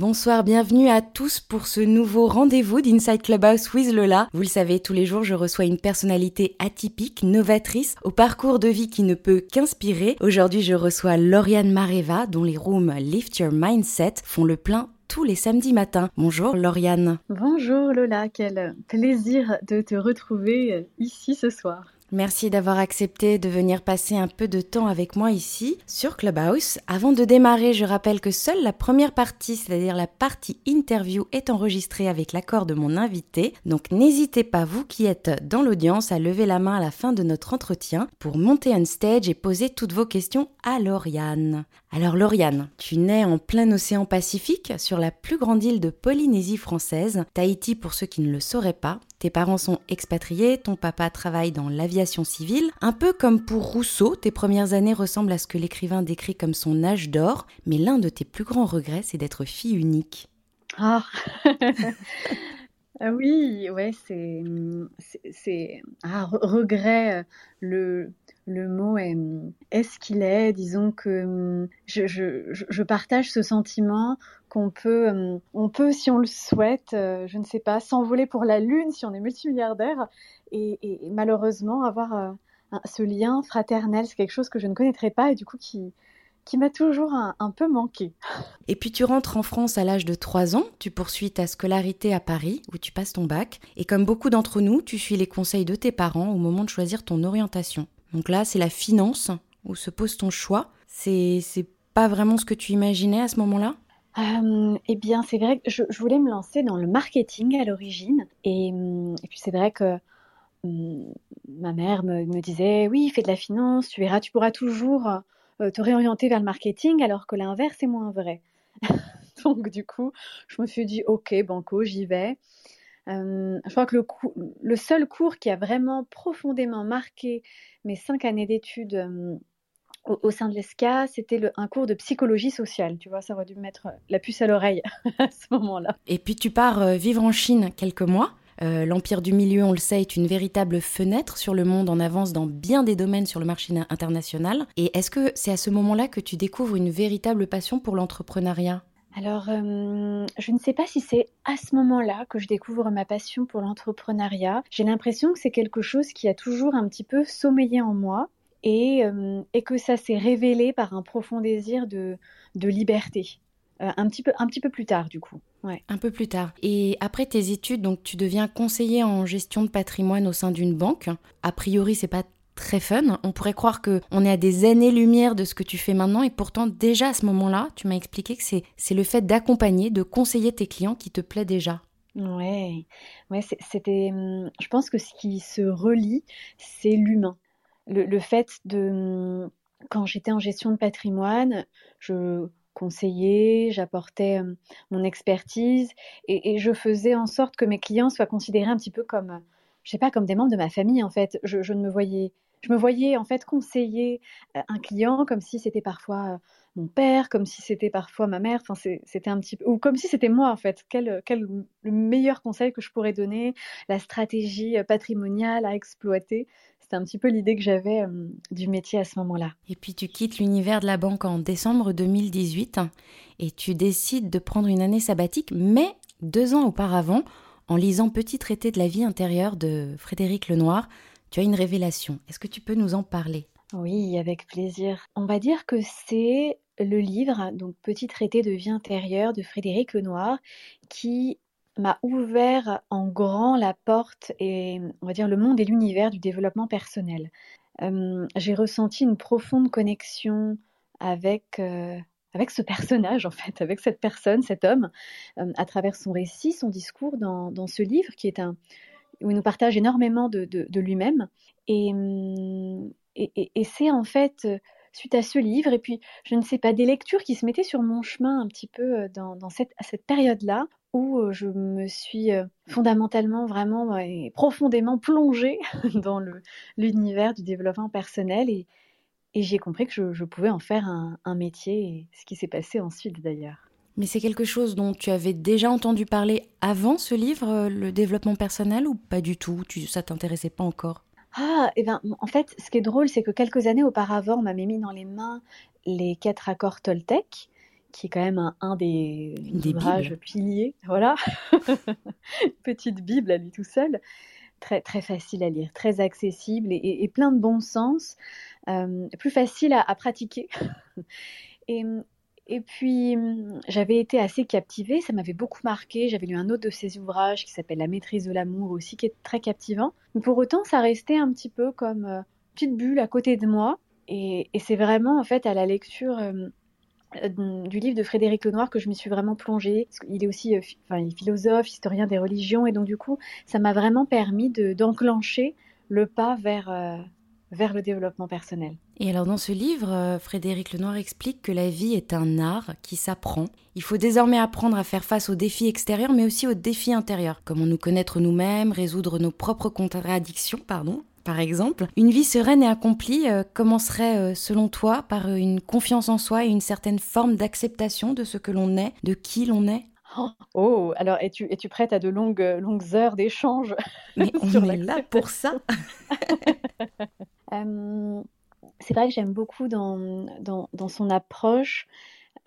Bonsoir, bienvenue à tous pour ce nouveau rendez-vous d'Inside Clubhouse with Lola. Vous le savez, tous les jours, je reçois une personnalité atypique, novatrice, au parcours de vie qui ne peut qu'inspirer. Aujourd'hui, je reçois Lauriane Mareva, dont les rooms Lift Your Mindset font le plein tous les samedis matins. Bonjour Lauriane. Bonjour Lola, quel plaisir de te retrouver ici ce soir. Merci d'avoir accepté de venir passer un peu de temps avec moi ici sur Clubhouse. Avant de démarrer, je rappelle que seule la première partie, c'est-à-dire la partie interview, est enregistrée avec l'accord de mon invité. Donc n'hésitez pas, vous qui êtes dans l'audience, à lever la main à la fin de notre entretien pour monter on stage et poser toutes vos questions à Lauriane. Alors Lauriane, tu nais en plein océan Pacifique, sur la plus grande île de Polynésie française, Tahiti pour ceux qui ne le sauraient pas. Tes parents sont expatriés, ton papa travaille dans l'aviation civile. Un peu comme pour Rousseau, tes premières années ressemblent à ce que l'écrivain décrit comme son âge d'or, mais l'un de tes plus grands regrets, c'est d'être fille unique. Ah Ah oui, ouais, c'est, c'est, ah, regret. Le, le mot est, est ce qu'il est. Disons que je, je, je, partage ce sentiment qu'on peut, on peut, si on le souhaite, euh, je ne sais pas, s'envoler pour la lune si on est multimilliardaire et, et, malheureusement avoir euh, ce lien fraternel, c'est quelque chose que je ne connaîtrais pas et du coup qui, qui m'a toujours un, peu manqué. Et puis tu rentres en France à l'âge de 3 ans, tu poursuis ta scolarité à Paris où tu passes ton bac, et comme beaucoup d'entre nous, tu suis les conseils de tes parents au moment de choisir ton orientation. Donc là, c'est la finance où se pose ton choix. C'est, pas vraiment ce que tu imaginais à ce moment-là? Euh, eh bien, c'est vrai que je, voulais me lancer dans le marketing à l'origine. Et, et puis, c'est vrai que hum, ma mère me, me, disait Oui, fais de la finance, tu verras, tu pourras toujours euh, te réorienter vers le marketing, alors que l'inverse est moins vrai. Donc du coup, je me suis dit, ok, banco, j'y vais. Euh, je crois que le, seul cours qui a vraiment profondément marqué mes cinq années d'études euh, au, sein de l'ESCA, c'était un cours de psychologie sociale. Tu vois, ça aurait dû me mettre la puce à l'oreille à ce moment-là. Et puis tu pars vivre en Chine quelques mois. Euh, L'Empire du Milieu, on le sait, est une véritable fenêtre sur le monde en avance dans bien des domaines sur le marché international. Et est-ce que c'est à ce moment-là que tu découvres une véritable passion pour l'entrepreneuriat? Alors, euh, je ne sais pas si c'est à ce moment-là que je découvre ma passion pour l'entrepreneuriat. J'ai l'impression que c'est quelque chose qui a toujours un petit peu sommeillé en moi et, euh, que ça s'est révélé par un profond désir de, de liberté. Euh, un, petit peu, un petit peu plus tard, du coup. Ouais. Un peu plus tard. Et après tes études, donc tu deviens conseiller en gestion de patrimoine au sein d'une banque. A priori, c'est pas très fun. On pourrait croire que on est à des années-lumière de ce que tu fais maintenant, et pourtant déjà à ce moment-là, tu m'as expliqué que c'est le fait d'accompagner, de conseiller tes clients qui te plaît déjà. Ouais, ouais, c'était. Hum, je pense que ce qui se relie, c'est l'humain. Le, fait de hum, quand j'étais en gestion de patrimoine, je conseiller, j'apportais euh, mon expertise et, je faisais en sorte que mes clients soient considérés un petit peu comme, je sais pas, comme des membres de ma famille en fait. Je, ne me voyais, je me voyais en fait conseiller euh, un client comme si c'était parfois euh, mon père, comme si c'était parfois ma mère. Enfin, c'était un petit peu, ou comme si c'était moi en fait. Quel, quel le meilleur conseil que je pourrais donner, la stratégie patrimoniale à exploiter. C'est un petit peu l'idée que j'avais euh, du métier à ce moment-là. Et puis tu quittes l'univers de la banque en décembre 2018 et tu décides de prendre une année sabbatique, mais deux ans auparavant, en lisant Petit traité de la vie intérieure de Frédéric Lenoir, tu as une révélation. Est-ce que tu peux nous en parler? Oui, avec plaisir. On va dire que c'est le livre, donc Petit traité de vie intérieure de Frédéric Lenoir, qui m'a ouvert en grand la porte et on va dire le monde et l'univers du développement personnel. Euh, j'ai ressenti une profonde connexion avec euh, avec ce personnage en fait, avec cette personne, cet homme, euh, à travers son récit, son discours dans, ce livre qui est un où il nous partage énormément de, lui-même. Et, et, c'est en fait suite à ce livre. Et puis je ne sais pas des lectures qui se mettaient sur mon chemin un petit peu dans, dans cette, à cette période-là où je me suis fondamentalement vraiment et profondément plongée dans l'univers du développement personnel. Et, et j'ai compris que je, pouvais en faire un, un métier, ce qui s'est passé ensuite d'ailleurs. Mais c'est quelque chose dont tu avais déjà entendu parler avant ce livre, le développement personnel, ou pas du tout? Tu, Ça t'intéressait pas encore? Ah, et eh ben, en fait, ce qui est drôle, c'est que quelques années auparavant, on m'avait mis dans les mains les quatre accords Toltec, qui est quand même un, des, ouvrages piliers. Voilà, petite Bible à lui tout seul. Très, très facile à lire, très accessible et, plein de bon sens, euh, plus facile à, pratiquer. et, et puis, j'avais été assez captivée, ça m'avait beaucoup marqué. J'avais lu un autre de ses ouvrages qui s'appelle La maîtrise de l'amour aussi, qui est très captivant. Mais pour autant, ça restait un petit peu comme une petite bulle à côté de moi. Et, c'est vraiment, en fait, à la lecture euh, du livre de Frédéric Lenoir que je m'y suis vraiment plongée. Il est aussi euh, philosophe, historien des religions, et donc du coup, ça m'a vraiment permis d'enclencher le pas vers, euh, vers le développement personnel. Et alors dans ce livre, Frédéric Lenoir explique que la vie est un art qui s'apprend. Il faut désormais apprendre à faire face aux défis extérieurs, mais aussi aux défis intérieurs. Comment nous connaître nous-mêmes, résoudre nos propres contradictions, pardon, par exemple. Une vie sereine et accomplie euh, commencerait, euh, selon toi, par euh, une confiance en soi et une certaine forme d'acceptation de ce que l'on est, de qui l'on est? Oh, alors es-tu es prête à de longues, longues heures d'échange Mais on est là pour ça C'est vrai que j'aime beaucoup dans, dans, dans, son approche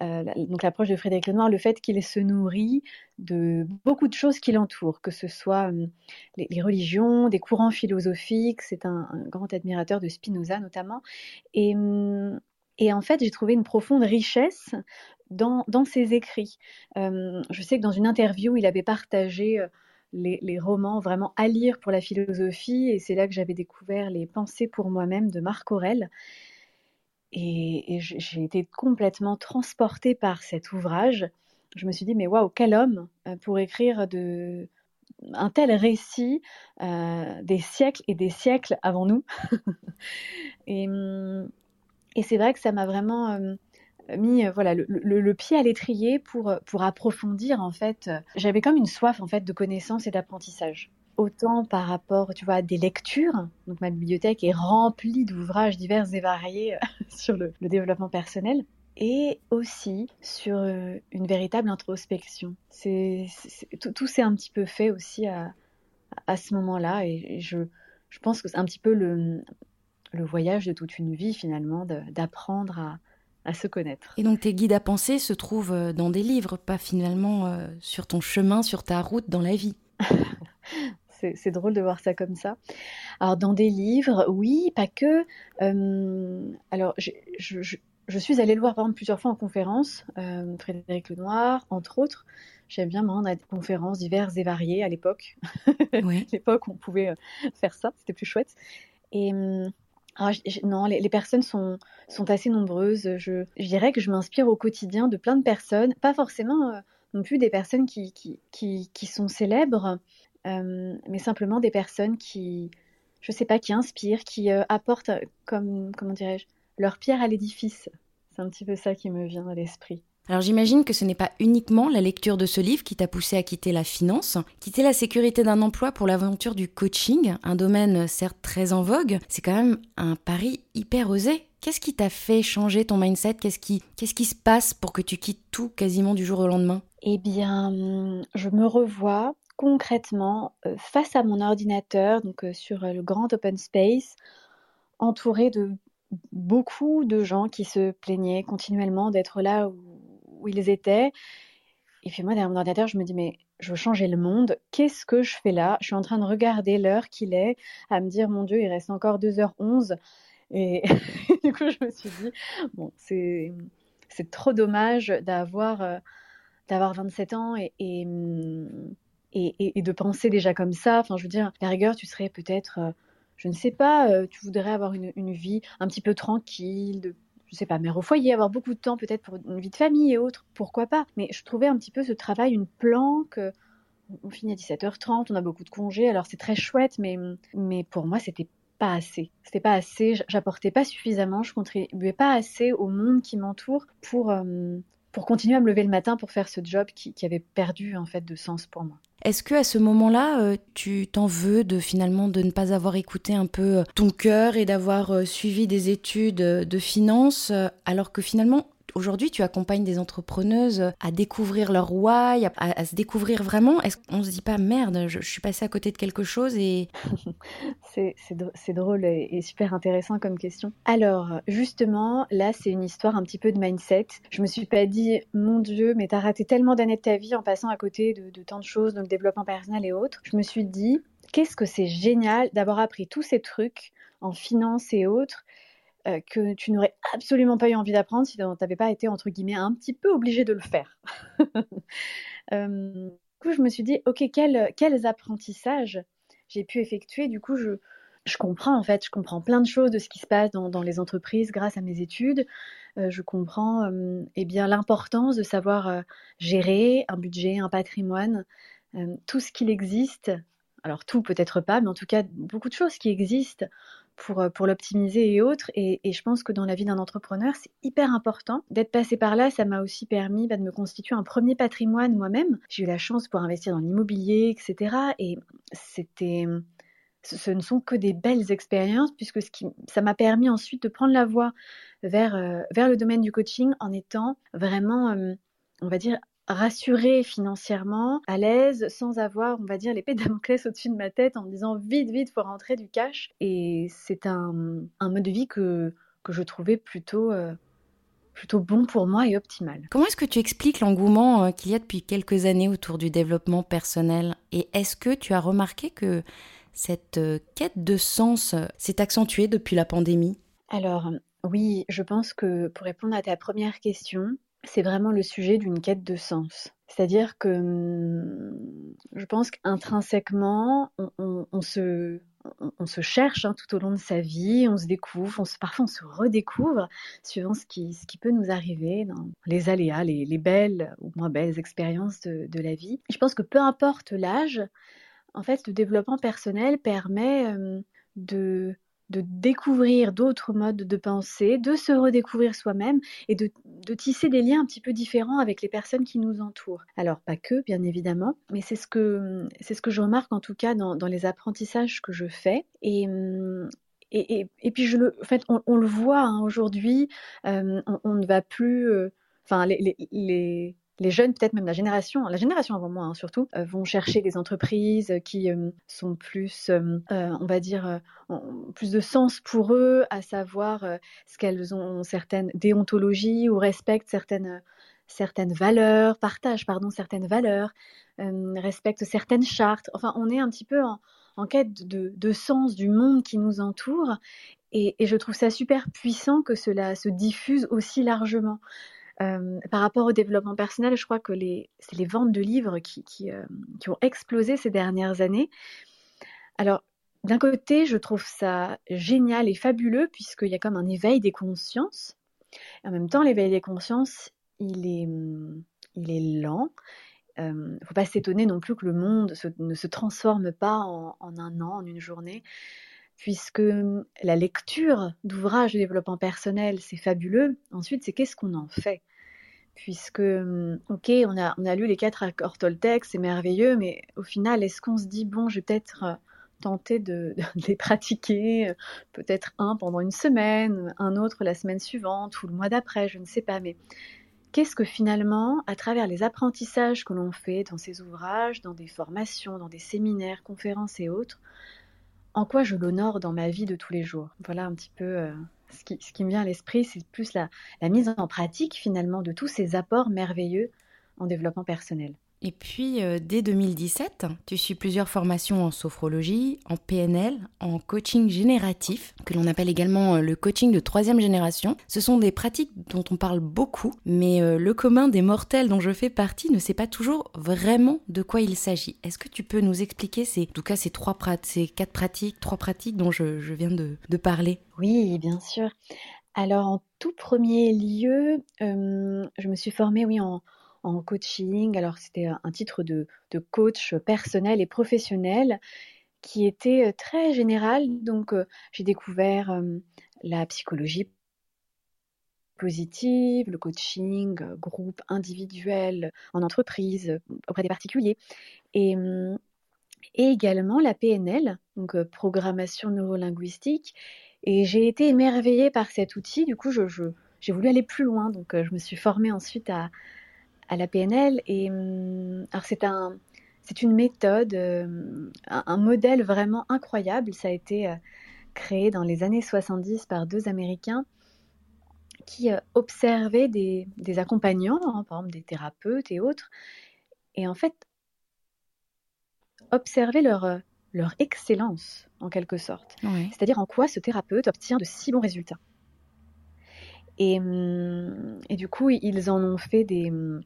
euh, donc l'approche de Frédéric Lenoir, le fait qu'il se nourrit de beaucoup de choses qui l'entourent, que ce soit hum, les, religions, des courants philosophiques. C'est un, grand admirateur de Spinoza notamment. Hum, et, en fait, j'ai trouvé une profonde richesse dans, ses écrits. Hum, je sais que dans une interview, il avait partagé euh, les, les, romans vraiment à lire pour la philosophie, et c'est là que j'avais découvert les pensées pour moi-même de Marc Aurèle. Et, j'ai été complètement transportée par cet ouvrage. Je me suis dit, mais waouh, quel homme euh, pour écrire un tel récit euh, des siècles et des siècles avant nous. et, et c'est vrai que ça m'a vraiment euh, mis voilà le, le, pied à l'étrier pour, pour approfondir en fait. J'avais comme une soif en fait de connaissances et d'apprentissage autant par rapport, tu vois, à des lectures. Donc ma bibliothèque est remplie d'ouvrages divers et variés euh, sur le, développement personnel et aussi sur euh, une véritable introspection. C'est, tout, s'est un petit peu fait aussi à, à ce moment-là et, je, je, pense que c'est un petit peu le, le voyage de toute une vie finalement, d'apprendre à, à se connaître. Et donc tes guides à penser se trouvent euh, dans des livres, pas finalement sur ton chemin, sur ta route dans la vie? c'est drôle de voir ça comme ça. Alors, dans des livres, oui, pas que. Euh, alors, je, suis allée le voir, par exemple, plusieurs fois en conférence, euh, Frédéric Lenoir, entre autres. J'aime bien me rendre à des conférences diverses et variées à l'époque. Oui. l'époque où on pouvait euh, faire ça, c'était plus chouette. Et non, les, personnes sont, sont assez nombreuses. Je, dirais que je m'inspire au quotidien de plein de personnes, pas forcément non plus des personnes qui, qui, qui, qui sont célèbres, euh, mais simplement des personnes qui, je sais pas, qui inspirent, qui euh, apportent, euh, comme, comment dirais-je, leur pierre à l'édifice. C'est un petit peu ça qui me vient à l'esprit. Alors j'imagine que ce n'est pas uniquement la lecture de ce livre qui t'a poussé à quitter la finance, quitter la sécurité d'un emploi pour l'aventure du coaching, un domaine certes très en vogue, c'est quand même un pari hyper osé. Qu'est-ce qui t'a fait changer ton mindset? Qu'est-ce qui, qu'est-ce qui se passe pour que tu quittes tout quasiment du jour au lendemain? Eh bien, je me revois concrètement euh, face à mon ordinateur, donc euh, sur euh, le grand open space, entouré de beaucoup de gens qui se plaignaient continuellement d'être là où, ils étaient. Et puis moi, derrière mon ordinateur, je me dis, mais je veux changer le monde. Qu'est-ce que je fais là? Je suis en train de regarder l'heure qu'il est, à me dire, mon Dieu, il reste encore 2h11. Et du coup, je me suis dit, bon, c'est, trop dommage d'avoir, d'avoir 27 ans et, et, hum, et, de penser déjà comme ça. Enfin, je veux dire, la rigueur, tu serais peut-être, euh, je ne sais pas, euh, tu voudrais avoir une, vie un petit peu tranquille, je sais pas, mère au foyer, avoir beaucoup de temps peut-être pour une vie de famille et autres, pourquoi pas. Mais je trouvais un petit peu ce travail une planque. On finit à 17h30, on a beaucoup de congés, alors c'est très chouette, mais, pour moi, c'était pas assez. C'était pas assez, j'apportais pas suffisamment, je contribuais pas assez au monde qui m'entoure pour, euh, continuer à me lever le matin pour faire ce job qui, avait perdu en fait de sens pour moi. Est-ce que à ce moment-là, euh, tu t'en veux de finalement de ne pas avoir écouté un peu ton cœur et d'avoir euh, suivi des études euh, de finance, alors que finalement Aujourd'hui, tu accompagnes des entrepreneuses à découvrir leur why, à, se découvrir vraiment. Est-ce qu'on se dit pas merde, je, suis passée à côté de quelque chose et c'est drôle et, super intéressant comme question. Alors justement, là, c'est une histoire un petit peu de mindset. Je me suis pas dit mon Dieu, mais t'as raté tellement d'années de ta vie en passant à côté de, de tant de choses, donc développement personnel et autres. Je me suis dit qu'est-ce que c'est génial d'avoir appris tous ces trucs en finance et autres euh, que tu n'aurais absolument pas eu envie d'apprendre si tu n'avais pas été, entre guillemets, un petit peu obligé de le faire. euh, du coup, je me suis dit, OK, quels apprentissages j'ai pu effectuer Du coup, je, je comprends, en fait, je comprends plein de choses de ce qui se passe dans, les entreprises grâce à mes études. Euh, je comprends eh bien l'importance de savoir gérer un budget, un patrimoine, tout ce qu'il existe alors tout peut-être pas, mais en tout cas beaucoup de choses qui existent pour, euh, pour l'optimiser et autres. Et, je pense que dans la vie d'un entrepreneur, c'est hyper important. D'être passé par là, ça m'a aussi permis bah, de me constituer un premier patrimoine moi-même. J'ai eu la chance pour investir dans l'immobilier, etc. Et c'était... Ce ne sont que des belles expériences puisque ce qui, ça m'a permis ensuite de prendre la voie vers, euh, vers le domaine du coaching en étant vraiment, euh, on va dire, rassurée financièrement, à l'aise, sans avoir, on va dire, l'épée de Damoclès au-dessus de ma tête en me disant vite, vite, faut rentrer du cash. Et c'est un, mode de vie que, que je trouvais plutôt, euh, plutôt bon pour moi et optimal. Comment est-ce que tu expliques l'engouement euh, qu'il y a depuis quelques années autour du développement personnel? Et est-ce que tu as remarqué que cette euh, quête de sens s'est accentuée depuis la pandémie? Alors, oui, je pense que pour répondre à ta première question, c'est vraiment le sujet d'une quête de sens. C'est-à-dire que hum, je pense qu'intrinsèquement, on, se, cherche hein, tout au long de sa vie, on se découvre, on se, parfois on se redécouvre suivant ce qui, peut nous arriver dans les aléas, les, belles ou moins belles expériences de, de, la vie. Je pense que peu importe l'âge, en fait, le développement personnel permet hum, de de découvrir d'autres modes de pensée, de se redécouvrir soi-même et de, tisser des liens un petit peu différents avec les personnes qui nous entourent. Alors pas que, bien évidemment, mais c'est ce que ce que je remarque en tout cas dans, les apprentissages que je fais. Et, et, et, puis je le, en fait, on, le voit hein, aujourd'hui, euh, on, ne va plus, euh, les jeunes, peut-être même la génération, la génération avant moi hein, surtout, euh, vont chercher des entreprises qui euh, sont plus, euh, on va dire, plus de sens pour eux, à savoir ce qu'elles ont certaines déontologies ou respectent certaines certaines valeurs, partagent pardon certaines valeurs, respectent certaines chartes. Enfin, on est un petit peu en, quête de, sens du monde qui nous entoure, et, et je trouve ça super puissant que cela se diffuse aussi largement. Euh, par rapport au développement personnel, je crois que c'est les ventes de livres qui, euh, qui, ont explosé ces dernières années. Alors, d'un côté, je trouve ça génial et fabuleux puisqu'il y a comme un éveil des consciences. en même temps, l'éveil des consciences, il est, est lent. Il euh, ne faut pas s'étonner non plus que le monde ne se transforme pas en, un an, en une journée, puisque la lecture d'ouvrages de développement personnel, c'est fabuleux. Ensuite, c'est qu'est-ce qu'on en fait? Puisque, hum, ok, on a, on a lu les quatre accords Toltec, c'est merveilleux, mais au final, est-ce qu'on se dit, bon, je vais peut-être euh, tenter de, les pratiquer, euh, peut-être un pendant une semaine, un autre la semaine suivante ou le mois d'après, je ne sais pas, mais qu'est-ce que finalement, à travers les apprentissages que l'on fait dans ces ouvrages, dans des formations, dans des séminaires, conférences et autres, en quoi je l'honore dans ma vie de tous les jours Voilà un petit peu euh, ce qui, me vient à l'esprit, c'est plus la, mise en pratique finalement de tous ces apports merveilleux en développement personnel. Et puis, euh, dès 2017, tu suis plusieurs formations en sophrologie, en PNL, en coaching génératif, que l'on appelle également euh, le coaching de troisième génération. Ce sont des pratiques dont on parle beaucoup, mais euh, le commun des mortels dont je fais partie ne sait pas toujours vraiment de quoi il s'agit. Est-ce que tu peux nous expliquer ces, en tout cas ces trois ces quatre pratiques, trois pratiques dont je, viens de, parler? Oui, bien sûr. Alors, en tout premier lieu, je me suis formée, oui, en en coaching. Alors c'était un titre de, coach personnel et professionnel qui était euh, très général. Donc euh, j'ai découvert euh, la psychologie positive, le coaching, groupe individuel, en entreprise, auprès des particuliers. Et, et également la PNL, donc programmation neurolinguistique. Et j'ai été émerveillée par cet outil. Du coup, je, j'ai voulu aller plus loin. Donc, je me suis formée ensuite à, à la PNL. Et hum, alors, c'est un, c'est une méthode, un, un, modèle vraiment incroyable. Ça a été créé dans les années 70 par deux Américains qui observaient des, des accompagnants, hein, par exemple des thérapeutes et autres, et en fait observer leur, leur excellence, en quelque sorte. C'est-à-dire en quoi ce thérapeute obtient de si bons résultats. Et, hum, et, du coup, ils en ont fait des, hum,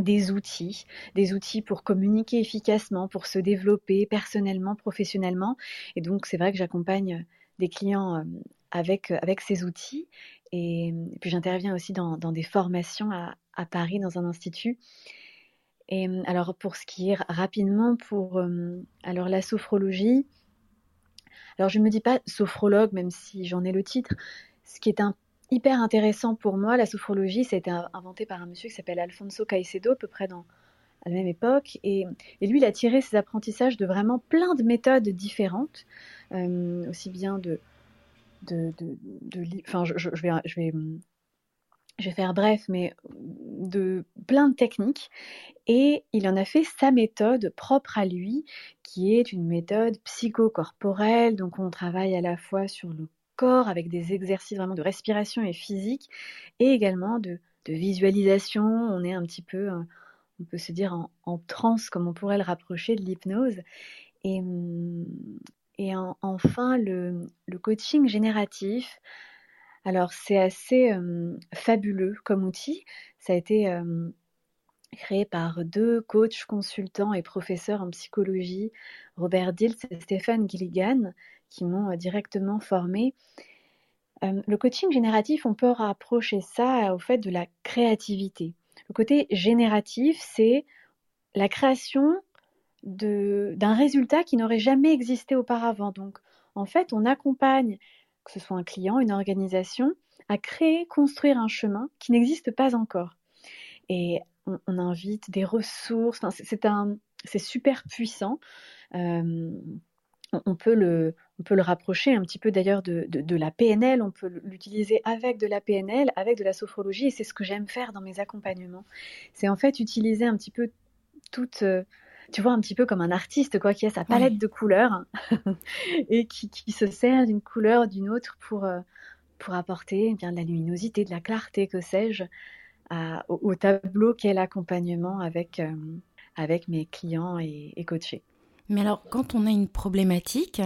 des outils, des outils pour communiquer efficacement, pour se développer personnellement, professionnellement. Et donc, c'est vrai que j'accompagne des clients hum, avec, avec ces outils. Et, puis, j'interviens aussi dans, des formations à, à, Paris, dans un institut. Et alors pour ce qui est rapidement pour alors la sophrologie, alors je ne me dis pas sophrologue même si j'en ai le titre. Ce qui est un, hyper intéressant pour moi, la sophrologie, ça a été inventé par un monsieur qui s'appelle Alfonso Caicedo, à peu près dans la même époque. Et, lui, il a tiré ses apprentissages de vraiment plein de méthodes différentes, aussi bien de, de, enfin, je, je vais je vais faire bref, mais de plein de techniques. Et il en a fait sa méthode propre à lui, qui est une méthode psychocorporelle. Donc on travaille à la fois sur le avec des exercices vraiment de respiration et physique, et également de, visualisation. On est un petit peu, euh, on peut se dire en, transe, comme on pourrait le rapprocher de l'hypnose. Et, et enfin, le, coaching génératif, alors c'est assez fabuleux comme outil. Ça a été créé par deux coachs, consultants et professeurs en psychologie, Robert Diltz et Stéphane Gilligan, qui m'ont directement formé. le coaching génératif, on peut rapprocher ça au fait de la créativité. Le côté génératif, c'est la création d'un résultat qui n'aurait jamais existé auparavant. Donc, en fait, on accompagne que ce soit un client, une organisation, à créer, construire un chemin qui n'existe pas encore. Et on, invite des ressources, un, c'est super puissant. Euh, on, peut le, on peut le rapprocher un petit peu d'ailleurs de, de, la PNL, on peut l'utiliser avec de la PNL, avec de la sophrologie, et c'est ce que j'aime faire dans mes accompagnements. C'est en fait utiliser un petit peu toute, euh, tu vois, un petit peu comme un artiste, quoi, qui a sa palette de couleurs et qui, se sert d'une couleur d'une autre pour, euh, pour apporter eh bien de la luminosité, de la clarté, que sais-je, au, tableau qu'est l'accompagnement avec, euh, avec mes clients et, coachés. Mais alors, quand on a une problématique,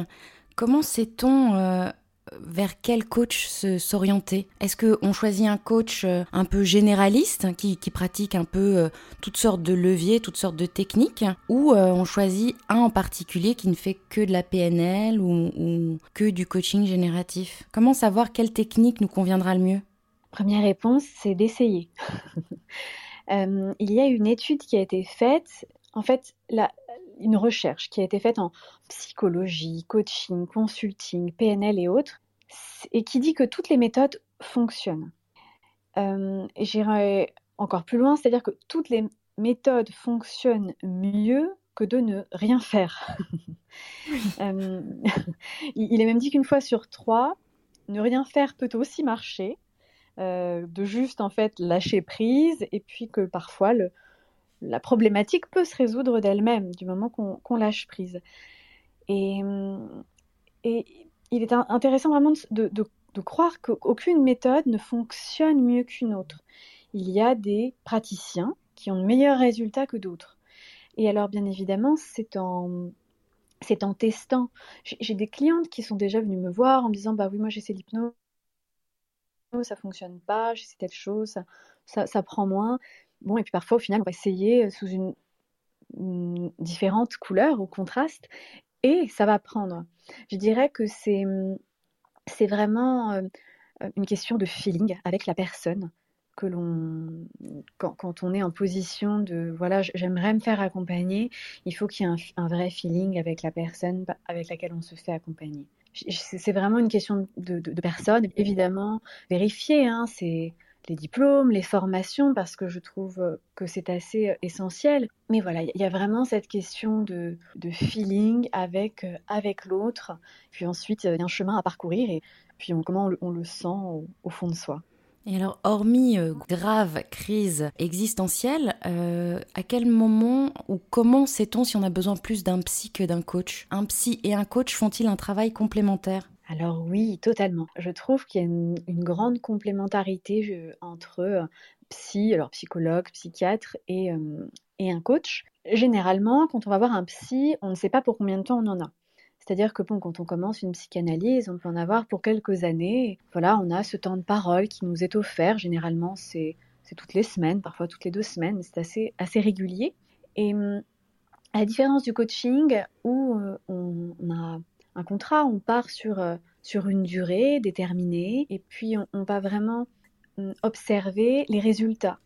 comment sait-on euh, vers quel coach s'orienter? Est-ce qu'on choisit un coach euh, un peu généraliste qui, pratique un peu euh, toutes sortes de leviers, toutes sortes de techniques? Ou on choisit un en particulier qui ne fait que de la PNL ou, que du coaching génératif? Comment savoir quelle technique nous conviendra le mieux? Première réponse, c'est d'essayer. il y a une étude qui a été faite. En fait, la, une recherche qui a été faite en psychologie, coaching, consulting, PNL et autres, et qui dit que toutes les méthodes fonctionnent. Euh, J'irai encore plus loin, c'est-à-dire que toutes les méthodes fonctionnent mieux que de ne rien faire. euh, il est même dit qu'une fois sur trois, ne rien faire peut aussi marcher, euh, de juste en fait lâcher prise, et puis que parfois le, la problématique peut se résoudre d'elle-même du moment qu'on lâche prise. Et, et, il est intéressant vraiment de, de, croire qu'aucune méthode ne fonctionne mieux qu'une autre. Il y a des praticiens qui ont de meilleurs résultats que d'autres. Et alors, bien évidemment, c'est en, testant. J'ai des clientes qui sont déjà venues me voir en me disant Bah oui, moi j'essaie l'hypnose, ça fonctionne pas, j'essaie telle chose, ça, prend moins. Bon, et puis parfois, au final, on va essayer sous une, différente couleur ou contraste, et ça va prendre. Je dirais que c'est, c'est vraiment euh, une question de feeling avec la personne que l'on quand, quand, on est en position de voilà j'aimerais me faire accompagner il faut qu'il y ait un, vrai feeling avec la personne avec laquelle on se fait accompagner c'est vraiment une question de, de, de personne évidemment vérifier hein, c'est les diplômes, les formations, parce que je trouve euh, que c'est assez euh, essentiel. Mais voilà, il y a vraiment cette question de, feeling avec, euh, avec l'autre. Puis ensuite, il y a un chemin à parcourir et puis comment on le, sent au, fond de soi. Et alors, hormis grave crise existentielle, à quel moment ou comment sait-on si on a besoin plus d'un psy que d'un coach? Un psy et un coach font-ils un travail complémentaire? Alors oui, totalement. Je trouve qu'il y a une, grande complémentarité entre psy, alors psychologue, psychiatre et, et un coach. Généralement, quand on va voir un psy, on ne sait pas pour combien de temps on en a. C'est-à-dire que bon, quand on commence une psychanalyse, on peut en avoir pour quelques années. Voilà, on a ce temps de parole qui nous est offert. Généralement, c'est toutes les semaines, parfois toutes les deux semaines, c'est assez, assez régulier. Et hum, à la différence du coaching, où euh, on, a un contrat, on part sur, euh, sur une durée déterminée, et puis on, on va vraiment hum, observer les résultats.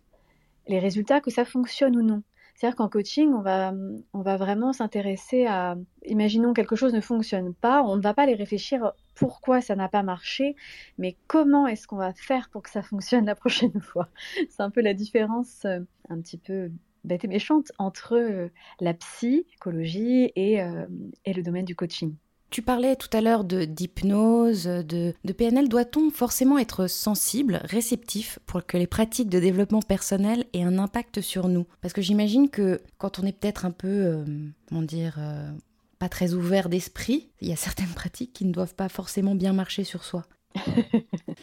Les résultats, que ça fonctionne ou non. C'est-à-dire qu'en coaching, on va, on va vraiment s'intéresser à, imaginons quelque chose ne fonctionne pas, on ne va pas les réfléchir pourquoi ça n'a pas marché, mais comment est-ce qu'on va faire pour que ça fonctionne la prochaine fois? C'est un peu la différence euh, un petit peu bête et méchante entre euh, la psychologie et, euh, et le domaine du coaching. Tu parlais tout à l'heure d'hypnose, de, de, PNL. Doit-on forcément être sensible, réceptif pour que les pratiques de développement personnel aient un impact sur nous? Parce que j'imagine que quand on est peut-être un peu, euh, comment dire, euh, pas très ouvert d'esprit, il y a certaines pratiques qui ne doivent pas forcément bien marcher sur soi.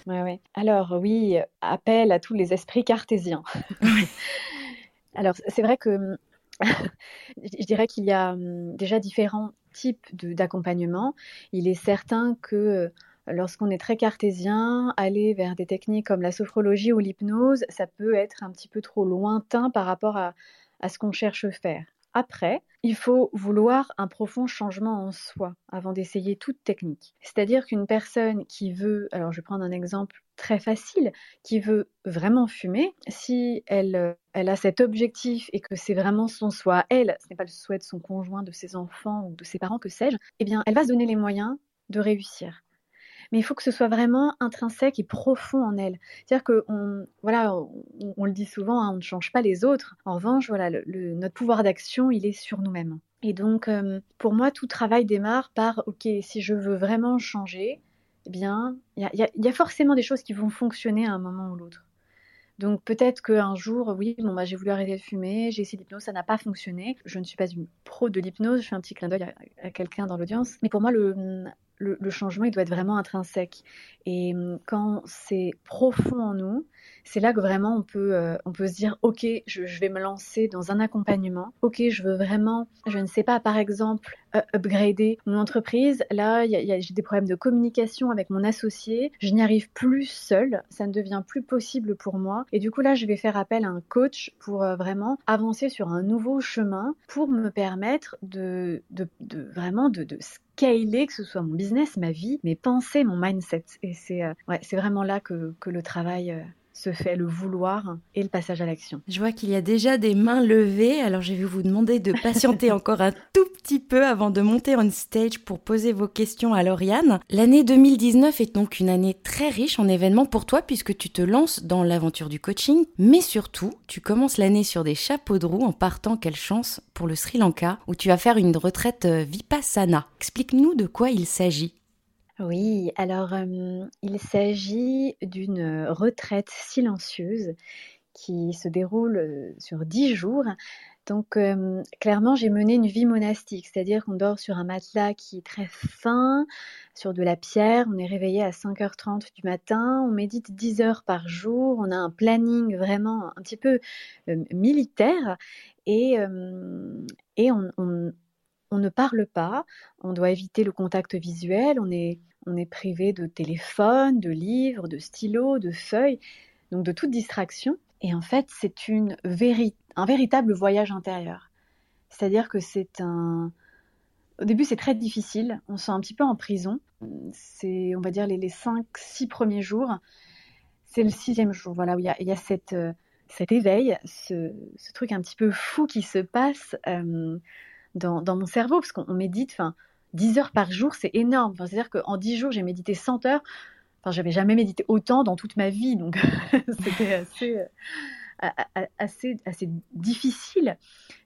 ouais, ouais. Alors oui, appel à tous les esprits cartésiens. Alors c'est vrai que je dirais qu'il y a hum, déjà différents type d'accompagnement, il est certain que euh, lorsqu'on est très cartésien, aller vers des techniques comme la sophrologie ou l'hypnose, ça peut être un petit peu trop lointain par rapport à, à ce qu'on cherche à faire. Après, il faut vouloir un profond changement en soi avant d'essayer toute technique. C'est-à-dire qu'une personne qui veut, alors je vais prendre un exemple très facile, qui veut vraiment fumer, si elle, elle a cet objectif et que c'est vraiment son soi, elle, ce n'est pas le souhait de son conjoint, de ses enfants ou de ses parents, que sais-je, eh bien, elle va se donner les moyens de réussir mais il faut que ce soit vraiment intrinsèque et profond en elle. C'est-à-dire que on, voilà, on, le dit souvent, hein, on ne change pas les autres. En revanche, voilà, notre pouvoir d'action, il est sur nous-mêmes. Et donc, euh, pour moi, tout travail démarre par, ok, si je veux vraiment changer, eh bien, il y, a, forcément des choses qui vont fonctionner à un moment ou l'autre. Donc peut-être qu'un jour, oui, bon, bah, j'ai voulu arrêter de fumer, j'ai essayé l'hypnose, ça n'a pas fonctionné. Je ne suis pas une pro de l'hypnose, je fais un petit clin d'œil à quelqu'un dans l'audience. Mais pour moi, le, le, changement, il doit être vraiment intrinsèque. Et hum, quand c'est profond en nous, c'est là que vraiment on peut, euh, on peut se dire, ok, je, vais me lancer dans un accompagnement. Ok, je veux vraiment, je ne sais pas, par exemple, euh, upgrader mon entreprise. Là, j'ai des problèmes de communication avec mon associé. Je n'y arrive plus seule. Ça ne devient plus possible pour moi. Et du coup, là, je vais faire appel à un coach pour euh, vraiment avancer sur un nouveau chemin pour me permettre de, de, vraiment de, de scaler, que ce soit mon business, ma vie, mes pensées, mon mindset. Et c'est ouais, c'est vraiment là que, que le travail se fait le vouloir et le passage à l'action. Je vois qu'il y a déjà des mains levées, alors je vais vous demander de patienter encore un tout petit peu avant de monter on stage pour poser vos questions à Lauriane. L'année 2019 est donc une année très riche en événements pour toi puisque tu te lances dans l'aventure du coaching, mais surtout, tu commences l'année sur des chapeaux de roue en partant, quelle chance, pour le Sri Lanka, où tu vas faire une retraite euh, vipassana. Explique-nous de quoi il s'agit. Oui, alors il s'agit d'une retraite silencieuse qui se déroule sur dix jours. Donc clairement, j'ai mené une vie monastique, c'est-à-dire qu'on dort sur un matelas qui est très fin, sur de la pierre, on est réveillé à 5h30 du matin, on médite 10 heures par jour, on a un planning vraiment un petit peu militaire et, et on, on ne parle pas, on doit éviter le contact visuel, on est, on est privé de téléphone, de livres, de stylos, de feuilles, donc de toute distraction. Et en fait, c'est une un véritable voyage intérieur. C'est-à-dire que c'est un... Au début, c'est très difficile, on se sent un petit peu en prison. C'est, on va dire, les, les cinq, six premiers jours. C'est le sixième jour, voilà, où il y a, cette, euh, cet éveil, ce, truc un petit peu fou qui se passe. Euh, dans, mon cerveau, parce qu'on médite, enfin, 10 heures par jour, c'est énorme. C'est-à-dire qu'en 10 jours, j'ai médité 100 heures. Enfin, j'avais jamais médité autant dans toute ma vie, donc c'était assez, euh, assez, assez difficile.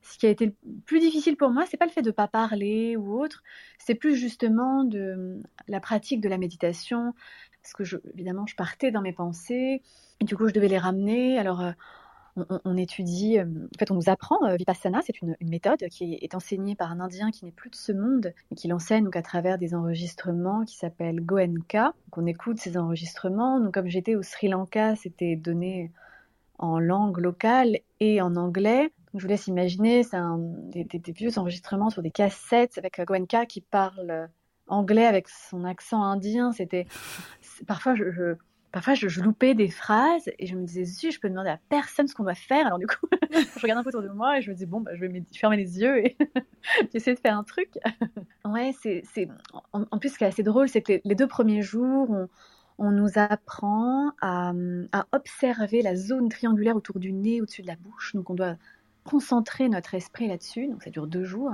Ce qui a été le plus difficile pour moi, c'est pas le fait de pas parler ou autre, c'est plus justement de la pratique de la méditation, parce que évidemment, je partais dans mes pensées, et du coup, je devais les ramener. Alors, euh, on, étudie, euh, en fait, on nous apprend euh, Vipassana, c'est une, méthode qui est enseignée par un Indien qui n'est plus de ce monde et qui l'enseigne donc à travers des enregistrements qui s'appellent Goenka. On écoute ces enregistrements. Donc, comme j'étais au Sri Lanka, c'était donné en langue locale et en anglais. je vous laisse imaginer, c'est des, vieux enregistrements sur des cassettes avec Goenka qui parle anglais avec son accent indien. C'était parfois je, parfois je, loupais des phrases et je me disais si je peux demander à personne ce qu'on doit faire. Alors du coup, je regarde un peu autour de moi et je me dis bon bah, je vais fermer les yeux et essayer de faire un truc. ouais, c'est en, plus ce qui est assez drôle, c'est que les, deux premiers jours on, on nous apprend à, à, observer la zone triangulaire autour du nez, au-dessus de la bouche. Donc on doit concentrer notre esprit là-dessus. Donc ça dure deux jours.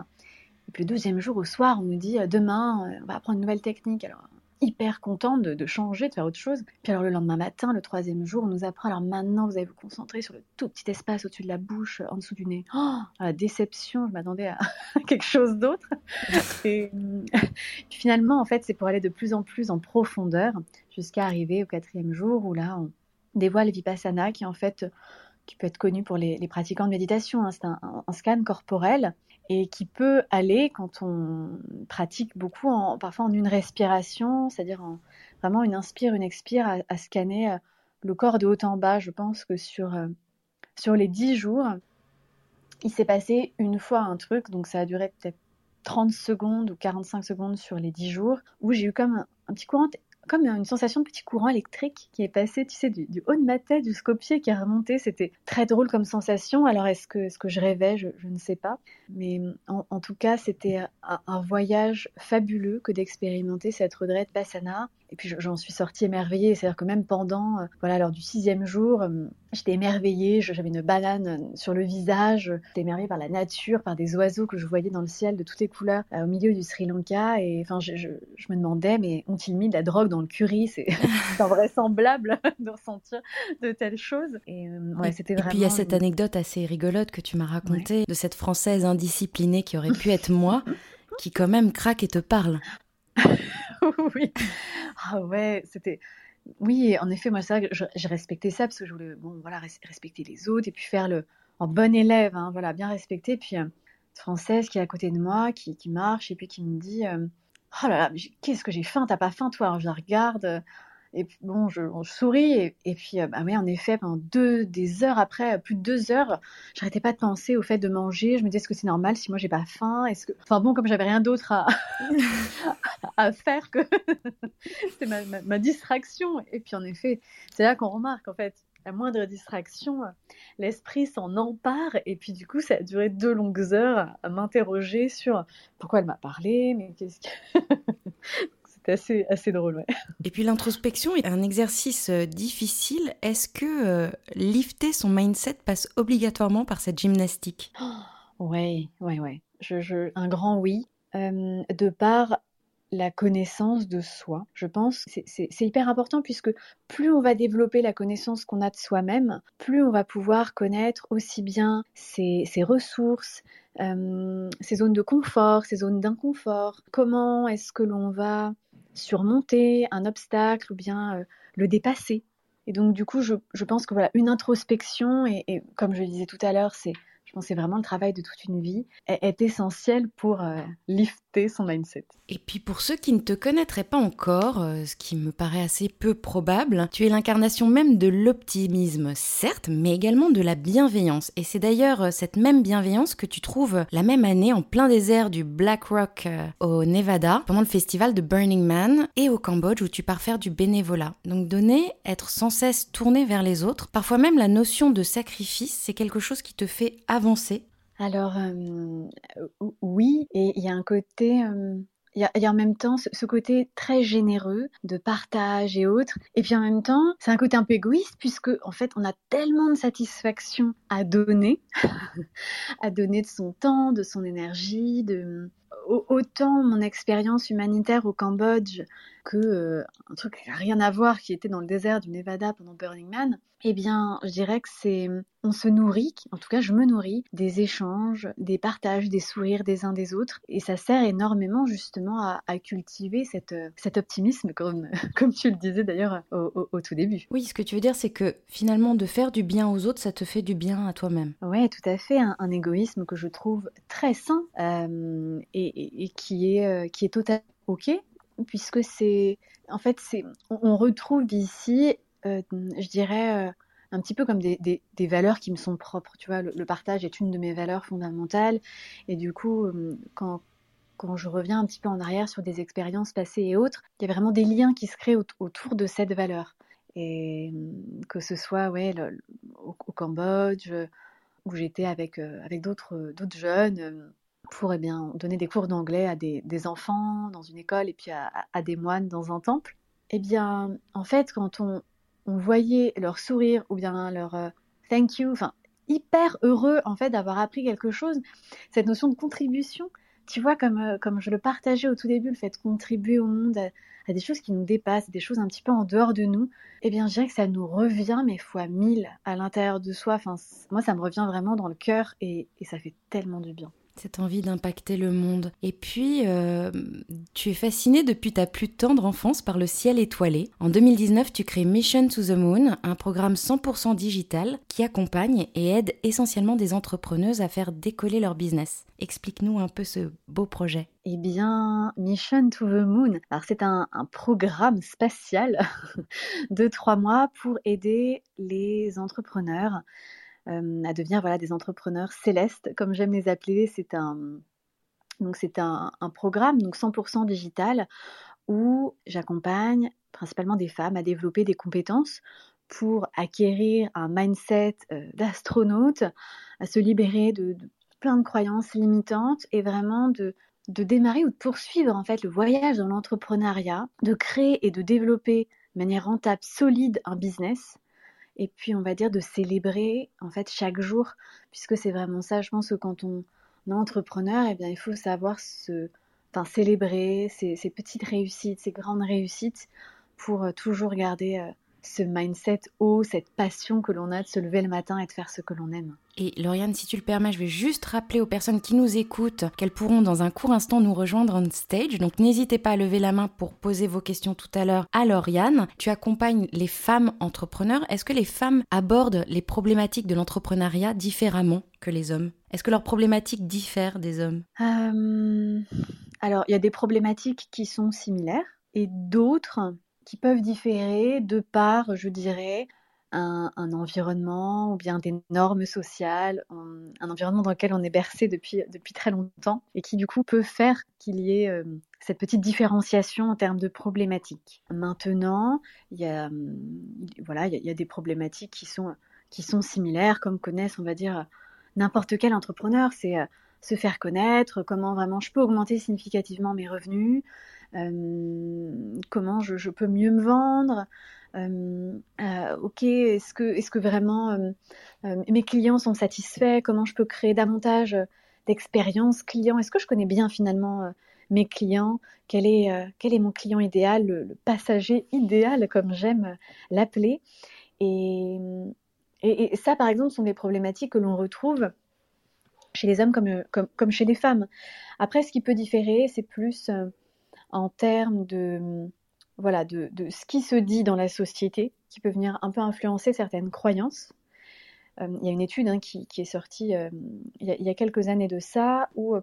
Et puis le deuxième jour, au soir, on nous dit euh, demain, euh, on va apprendre une nouvelle technique. Alors, hyper contente de, changer, de faire autre chose. Puis alors le lendemain matin, le troisième jour, on nous apprend, alors maintenant vous allez vous concentrer sur le tout petit espace au-dessus de la bouche, en dessous du nez. Oh, la déception, je m'attendais à quelque chose d'autre. Et puis finalement, en fait, c'est pour aller de plus en plus en profondeur jusqu'à arriver au quatrième jour où là, on dévoile Vipassana qui en fait qui peut être connu pour les, pratiquants de méditation. Hein. C'est un, scan corporel et qui peut aller, quand on pratique beaucoup, parfois en une respiration, c'est-à-dire vraiment une inspire, une expire, à, scanner euh, le corps de haut en bas. Je pense que sur, euh, sur les dix jours, il s'est passé une fois un truc, donc ça a duré peut-être 30 secondes ou 45 secondes sur les 10 jours, où j'ai eu comme un petit courant comme une sensation de petit courant électrique qui est passé, tu sais, du, haut de ma tête jusqu'au pied, qui est remonté. C'était très drôle comme sensation. Alors, est-ce que, que je rêvais? Je, ne sais pas. Mais en, tout cas, c'était un, voyage fabuleux que d'expérimenter cette retraite Passana. Et puis j'en suis sortie émerveillée. C'est-à-dire que même pendant, euh, voilà, lors du sixième jour, euh, j'étais émerveillée. J'avais une banane euh, sur le visage. J'étais émerveillée par la nature, par des oiseaux que je voyais dans le ciel de toutes les couleurs au milieu du Sri Lanka. Et enfin, je, me demandais, mais ont-ils mis de la drogue le curry C'est invraisemblable de ressentir de telles choses. Et, ouais. Et puis il y a cette anecdote assez rigolote que tu m'as racontée de cette française indisciplinée qui aurait pu être moi, qui quand même craque et te parle. oui. Ah ouais, c'était. Oui, en effet, moi, ça, j'ai respecté ça parce que je voulais, bon, voilà, respecter les autres et puis faire le en bon élève, hein, voilà, bien respecter. Puis, euh, française qui est à côté de moi, qui, qui marche et puis qui me dit, euh, oh là là, qu'est-ce que j'ai faim, t'as pas faim, toi Alors, je la regarde. Et puis, bon, je, souris. Et, puis, euh, bah oui, en effet, pendant deux, des heures après, plus de deux heures, j'arrêtais pas de penser au fait de manger. Je me disais, est-ce que c'est normal si moi j'ai pas faim? Est-ce que, enfin bon, comme j'avais rien d'autre à, à faire que c'était ma, ma, distraction. Et puis, en effet, c'est là qu'on remarque, en fait, la moindre distraction, l'esprit s'en empare. Et puis, du coup, ça a duré deux longues heures à m'interroger sur pourquoi elle m'a parlé, mais qu'est-ce que. assez, assez drôle. Ouais. Et puis l'introspection est un exercice euh, difficile. Est-ce que euh, lifter son mindset passe obligatoirement par cette gymnastique? Oui, oui, oui. Je, un grand oui. Euh, de par la connaissance de soi, je pense. C'est hyper important puisque plus on va développer la connaissance qu'on a de soi-même, plus on va pouvoir connaître aussi bien ses, ressources, euh, ses zones de confort, ses zones d'inconfort, comment est-ce que l'on va surmonter un obstacle ou bien euh, le dépasser? Et donc du coup, je, pense que voilà, une introspection, et, et comme je le disais tout à l'heure, c'est pense que c'est vraiment le travail de toute une vie, est, essentiel pour euh, lifter son mindset. Et puis pour ceux qui ne te connaîtraient pas encore, euh, ce qui me paraît assez peu probable, tu es l'incarnation même de l'optimisme, certes, mais également de la bienveillance. Et c'est d'ailleurs euh, cette même bienveillance que tu trouves la même année en plein désert du Black Rock au Nevada, pendant le festival de Burning Man, et au Cambodge où tu pars faire du bénévolat. Donc donner, être sans cesse tourné vers les autres, parfois même la notion de sacrifice, c'est quelque chose qui te fait avancer Alors euh, oui, et il y a un côté... Euh, il y, a, en même temps ce, côté très généreux de partage et autres. Et puis en même temps, c'est un côté un peu égoïste puisque en fait, on a tellement de satisfaction à donner, à donner de son temps, de son énergie, de autant mon expérience humanitaire au Cambodge que euh, un truc qui n'a rien à voir, qui était dans le désert du Nevada pendant Burning Man, eh bien, je dirais que c'est, on se nourrit, en tout cas, je me nourris des échanges, des partages, des sourires des uns des autres, et ça sert énormément justement à, cultiver cette, cet optimisme, comme, comme tu le disais d'ailleurs au, tout début. Oui, ce que tu veux dire, c'est que finalement, de faire du bien aux autres, ça te fait du bien à toi-même. Oui, tout à fait, un, égoïsme que je trouve très sain euh, et, qui est, euh, qui est totalement ok, puisque c'est, en fait, c'est, on retrouve ici euh, je dirais, euh, un petit peu comme des, valeurs qui me sont propres. Tu vois, le, partage est une de mes valeurs fondamentales. Et du coup, quand, quand je reviens un petit peu en arrière sur des expériences passées et autres, il y a vraiment des liens qui se créent autour de cette valeur. Et que ce soit ouais, au, Cambodge, où j'étais avec, avec d'autres, d'autres jeunes pour eh donner des cours d'anglais à des, enfants dans une école et puis à, des moines dans un temple. Eh bien, en fait, quand on, voyait leur sourire ou bien leur euh, thank you, enfin hyper heureux en fait d'avoir appris quelque chose. Cette notion de contribution, tu vois, comme, euh, je le partageais au tout début, le fait de contribuer au monde à, des choses qui nous dépassent, des choses un petit peu en dehors de nous, eh bien, je dirais que ça nous revient, mais fois mille à l'intérieur de soi. Enfin, moi, ça me revient vraiment dans le cœur et ça fait tellement du bien cette envie d'impacter le monde. Et puis, euh, tu es fasciné depuis ta plus tendre enfance par le ciel étoilé. En 2019, tu crées Mission to the Moon, un programme 100% digital qui accompagne et aide essentiellement des entrepreneuses à faire décoller leur business. Explique-nous un peu ce beau projet. Eh bien, Mission to the Moon, alors c'est un, programme spatial de trois mois pour aider les entrepreneurs à devenir voilà, des entrepreneurs célestes, comme j'aime les appeler. C'est un, programme donc 100% digital où j'accompagne principalement des femmes à développer des compétences pour acquérir un mindset euh, d'astronaute, à se libérer de, plein de croyances limitantes et vraiment de, de démarrer ou de poursuivre en fait le voyage dans l'entrepreneuriat, de créer et de développer de manière rentable, solide un business et puis on va dire de célébrer en fait chaque jour, puisque c'est vraiment ça, je pense que quand on est entrepreneur, eh bien il faut savoir se, enfin, célébrer ces, petites réussites, ces grandes réussites, pour euh, toujours garder euh, ce mindset haut, cette passion que l'on a de se lever le matin et de faire ce que l'on aime. Et Lauriane, si tu le permets, je vais juste rappeler aux personnes qui nous écoutent qu'elles pourront dans un court instant nous rejoindre on stage. Donc n'hésitez pas à lever la main pour poser vos questions tout à l'heure à Lauriane. Tu accompagnes les femmes entrepreneurs. Est-ce que les femmes abordent les problématiques de l'entrepreneuriat différemment que les hommes? Est-ce que leurs problématiques diffèrent des hommes? Euh, Alors, il y a des problématiques qui sont similaires et d'autres qui peuvent différer de par, je dirais, un, environnement ou bien des normes sociales, un, environnement dans lequel on est bercé depuis, depuis très longtemps et qui du coup peut faire qu'il y ait euh, cette petite différenciation en termes de problématiques. Maintenant, il y a, voilà, il y a, des problématiques qui sont, qui sont similaires, comme connaissent, on va dire, n'importe quel entrepreneur. C'est euh, se faire connaître, comment vraiment je peux augmenter significativement mes revenus, comment je, peux mieux me vendre. Euh, euh, ok, est-ce que, est que vraiment mes clients sont satisfaits? Comment je peux créer davantage d'expériences clients? Est-ce que je connais bien finalement mes clients? Quel est, quel est mon client idéal, le, passager idéal, comme j'aime l'appeler et, ça, par exemple, sont des problématiques que l'on retrouve chez les hommes comme, comme, chez les femmes. Après, ce qui peut différer, c'est plus en termes de, voilà, de, ce qui se dit dans la société, qui peut venir un peu influencer certaines croyances. Euh, il y a une étude hein, qui, est sortie euh, il, y a, quelques années de ça, où, euh,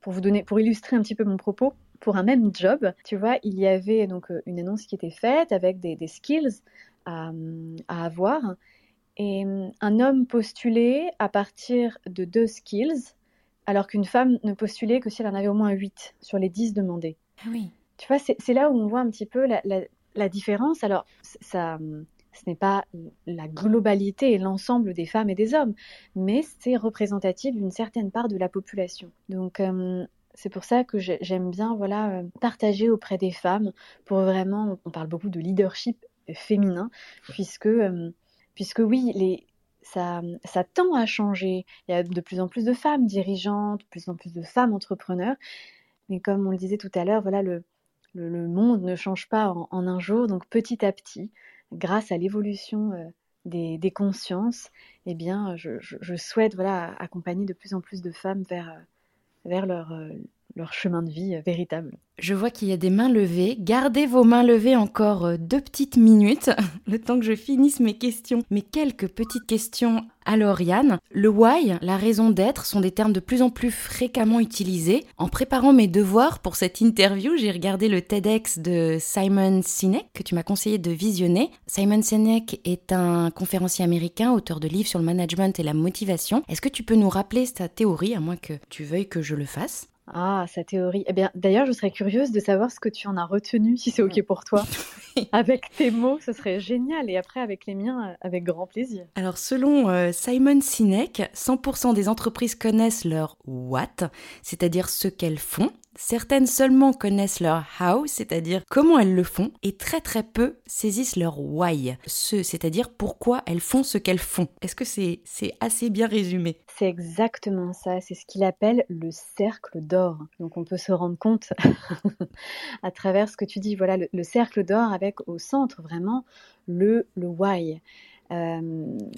pour, vous donner, pour illustrer un petit peu mon propos, pour un même job, tu vois, il y avait donc une annonce qui était faite avec des, skills à, à, avoir. Et un homme postulait à partir de deux skills alors qu'une femme ne postulait que si elle en avait au moins 8 sur les 10 demandés. Ah oui. Tu vois, c'est là où on voit un petit peu la, différence. Alors, ça, ce n'est pas la globalité et l'ensemble des femmes et des hommes, mais c'est représentatif d'une certaine part de la population. Donc, euh, c'est pour ça que j'aime bien voilà, euh, partager auprès des femmes pour vraiment, on parle beaucoup de leadership féminin, puisque, euh, puisque oui, les, ça, tend à changer. Il y a de plus en plus de femmes dirigeantes, de plus en plus de femmes entrepreneurs. Mais comme on le disait tout à l'heure, voilà, le, monde ne change pas en, un jour, donc petit à petit, grâce à l'évolution des, consciences, eh bien, je, souhaite voilà, accompagner de plus en plus de femmes vers, vers leur, leur chemin de vie véritable. Je vois qu'il y a des mains levées. Gardez vos mains levées encore euh, deux petites minutes, le temps que je finisse mes questions. Mais quelques petites questions. Alors Yann, le why, la raison d'être, sont des termes de plus en plus fréquemment utilisés. En préparant mes devoirs pour cette interview, j'ai regardé le TEDx de Simon Sinek que tu m'as conseillé de visionner. Simon Sinek est un conférencier américain, auteur de livres sur le management et la motivation. Est-ce que tu peux nous rappeler sa théorie, à moins que tu veuilles que je le fasse? Ah, sa théorie. Eh bien, d'ailleurs, je serais curieuse de savoir ce que tu en as retenu, si c'est OK pour toi. avec tes mots, ce serait génial. Et après, avec les miens, avec grand plaisir. Alors, selon euh, Simon Sinek, 100% des entreprises connaissent leur what, c'est-à-dire ce qu'elles font. Certaines seulement connaissent leur how, c'est-à-dire comment elles le font, et très très peu saisissent leur why, ce, c'est-à-dire pourquoi elles font ce qu'elles font. Est-ce que c'est, assez bien résumé? C'est exactement ça, c'est ce qu'il appelle le cercle d'or. Donc on peut se rendre compte à travers ce que tu dis, voilà, le, cercle d'or avec au centre vraiment le, le why. Euh,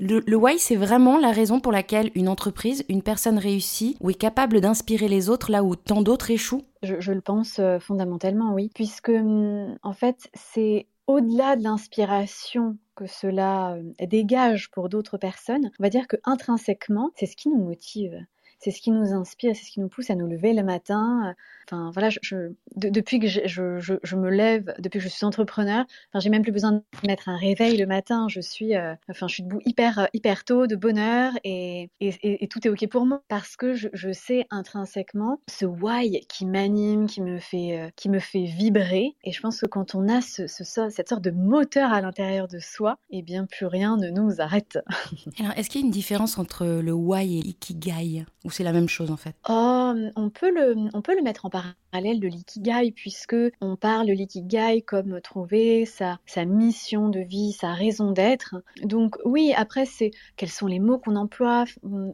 le, why, c'est vraiment la raison pour laquelle une entreprise, une personne réussit ou est capable d'inspirer les autres là où tant d'autres échouent je, le pense euh, fondamentalement, oui. Puisque, hum, en fait, c'est au-delà de l'inspiration que cela euh, dégage pour d'autres personnes, on va dire que intrinsèquement, c'est ce qui nous motive c'est ce qui nous inspire, c'est ce qui nous pousse à nous lever le matin. Enfin voilà, depuis que je, me lève, depuis que je suis entrepreneur, enfin j'ai même plus besoin de mettre un réveil le matin. Je suis, euh, enfin je suis debout hyper hyper tôt, de bonne heure et, tout est ok pour moi parce que je, sais intrinsèquement ce why qui m'anime, qui me fait euh, qui me fait vibrer. Et je pense que quand on a ce cette sorte de moteur à l'intérieur de soi, eh bien plus rien ne nous arrête. Alors est-ce qu'il y a une différence entre le why et l'ikigai? Ou c'est la même chose en fait oh, on, peut le, on peut le mettre en parallèle de l'ikigai puisque on parle de l'ikigai comme trouver sa, sa mission de vie, sa raison d'être. Donc oui, après c'est quels sont les mots qu'on emploie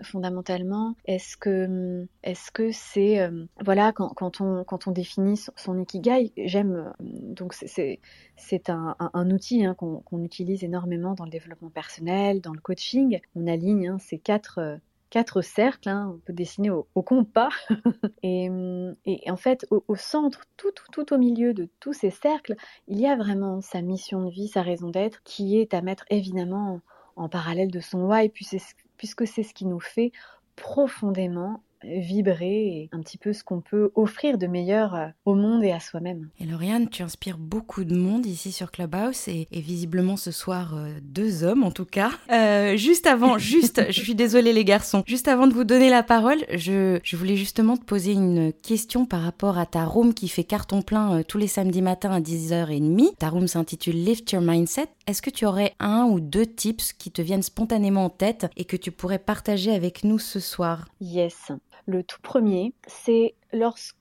fondamentalement? Est-ce que est-ce que c'est euh, voilà quand, quand, on quand on définit son, ikigai, j'aime donc c'est un, un, outil hein, qu'on utilise énormément dans le développement personnel, dans le coaching. On aligne hein, ces quatre quatre cercles, hein, on peut dessiner au, compas. et, en fait, au, centre, tout, tout, au milieu de tous ces cercles, il y a vraiment sa mission de vie, sa raison d'être, qui est à mettre évidemment en, parallèle de son why, puisque c'est ce qui nous fait profondément vibrer et un petit peu ce qu'on peut offrir de meilleur euh, au monde et à soi-même. Et Lauriane, tu inspires beaucoup de monde ici sur Clubhouse et, visiblement ce soir euh, deux hommes en tout cas. Euh, juste avant, juste, je suis désolée les garçons, juste avant de vous donner la parole, je, je voulais justement te poser une question par rapport à ta room qui fait carton plein tous les samedis matins à 10h30. Ta room s'intitule Lift Your Mindset. Est-ce que tu aurais un ou deux tips qui te viennent spontanément en tête et que tu pourrais partager avec nous ce soir? Yes. Le tout premier, c'est lorsque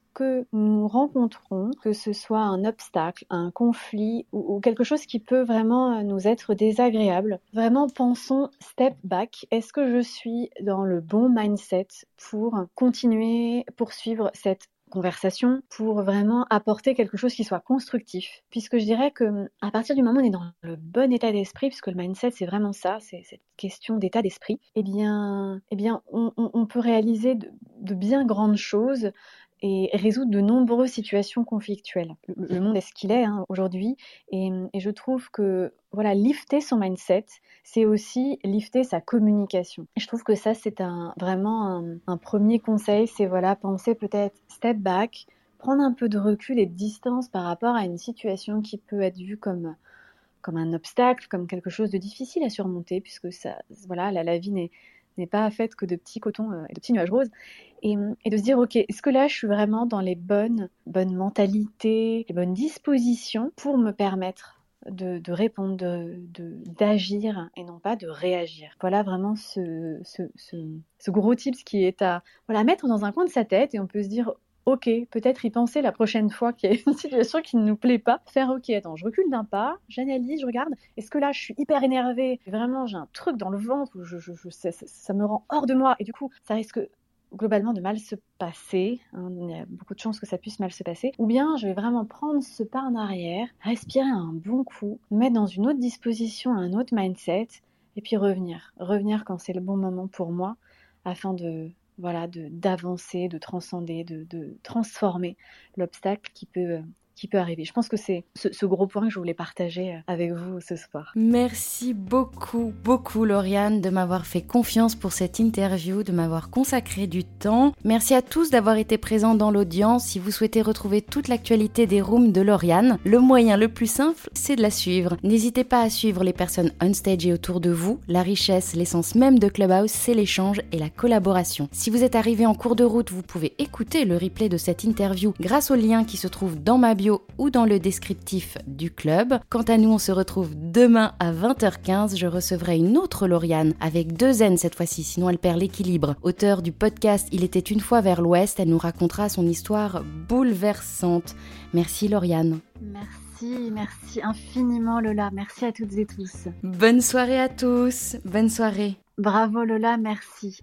nous rencontrons, que ce soit un obstacle, un conflit ou, quelque chose qui peut vraiment nous être désagréable, vraiment pensons step back. Est-ce que je suis dans le bon mindset pour continuer, poursuivre cette conversation pour vraiment apporter quelque chose qui soit constructif. Puisque je dirais que à partir du moment où on est dans le bon état d'esprit, puisque le mindset c'est vraiment ça, c'est cette question d'état d'esprit, eh bien, eh bien, on, peut réaliser de, bien grandes choses et résoudre de nombreuses situations conflictuelles. Le, monde est ce qu'il est hein, aujourd'hui, et, je trouve que voilà, lifter son mindset, c'est aussi lifter sa communication. je trouve que ça, c'est vraiment un, premier conseil, c'est voilà, penser peut-être step back, prendre un peu de recul et de distance par rapport à une situation qui peut être vue comme comme un obstacle, comme quelque chose de difficile à surmonter, puisque ça, voilà, la, la vie n'est n'est pas faite que de petits cotons euh, et de petits nuages roses. Et, de se dire, ok, est-ce que là, je suis vraiment dans les bonnes, bonnes mentalités, les bonnes dispositions pour me permettre de, répondre, d'agir de, et non pas de réagir? Voilà vraiment ce, ce, ce, gros tips qui est à voilà, mettre dans un coin de sa tête et on peut se dire, ok, peut-être y penser la prochaine fois qu'il y a une situation qui ne nous plaît pas. Faire ok, attends, je recule d'un pas, j'analyse, je regarde. Est-ce que là, je suis hyper énervée? Vraiment, j'ai un truc dans le ventre ça, me rend hors de moi. Et du coup, ça risque globalement de mal se passer, hein, il y a beaucoup de chances que ça puisse mal se passer, ou bien je vais vraiment prendre ce pas en arrière, respirer un bon coup, mettre dans une autre disposition, un autre mindset, et puis revenir, revenir quand c'est le bon moment pour moi, afin de voilà d'avancer, de, transcender, de, de transformer l'obstacle qui peut qui peut arriver. Je pense que c'est ce, gros point que je voulais partager euh, avec vous ce soir. Merci beaucoup, beaucoup Lauriane de m'avoir fait confiance pour cette interview, de m'avoir consacré du temps. Merci à tous d'avoir été présents dans l'audience. Si vous souhaitez retrouver toute l'actualité des rooms de Lauriane, le moyen le plus simple, c'est de la suivre. N'hésitez pas à suivre les personnes on stage et autour de vous. La richesse, l'essence même de Clubhouse, c'est l'échange et la collaboration. Si vous êtes arrivé en cours de route, vous pouvez écouter le replay de cette interview grâce au lien qui se trouve dans ma bio ou dans le descriptif du club. Quant à nous, on se retrouve demain à 20h15. Je recevrai une autre Lauriane avec deux N cette fois-ci, sinon elle perd l'équilibre. Auteur du podcast Il était une fois vers l'ouest, elle nous racontera son histoire bouleversante. Merci Lauriane. Merci, merci infiniment Lola. Merci à toutes et tous. Bonne soirée à tous. Bonne soirée. Bravo Lola, merci.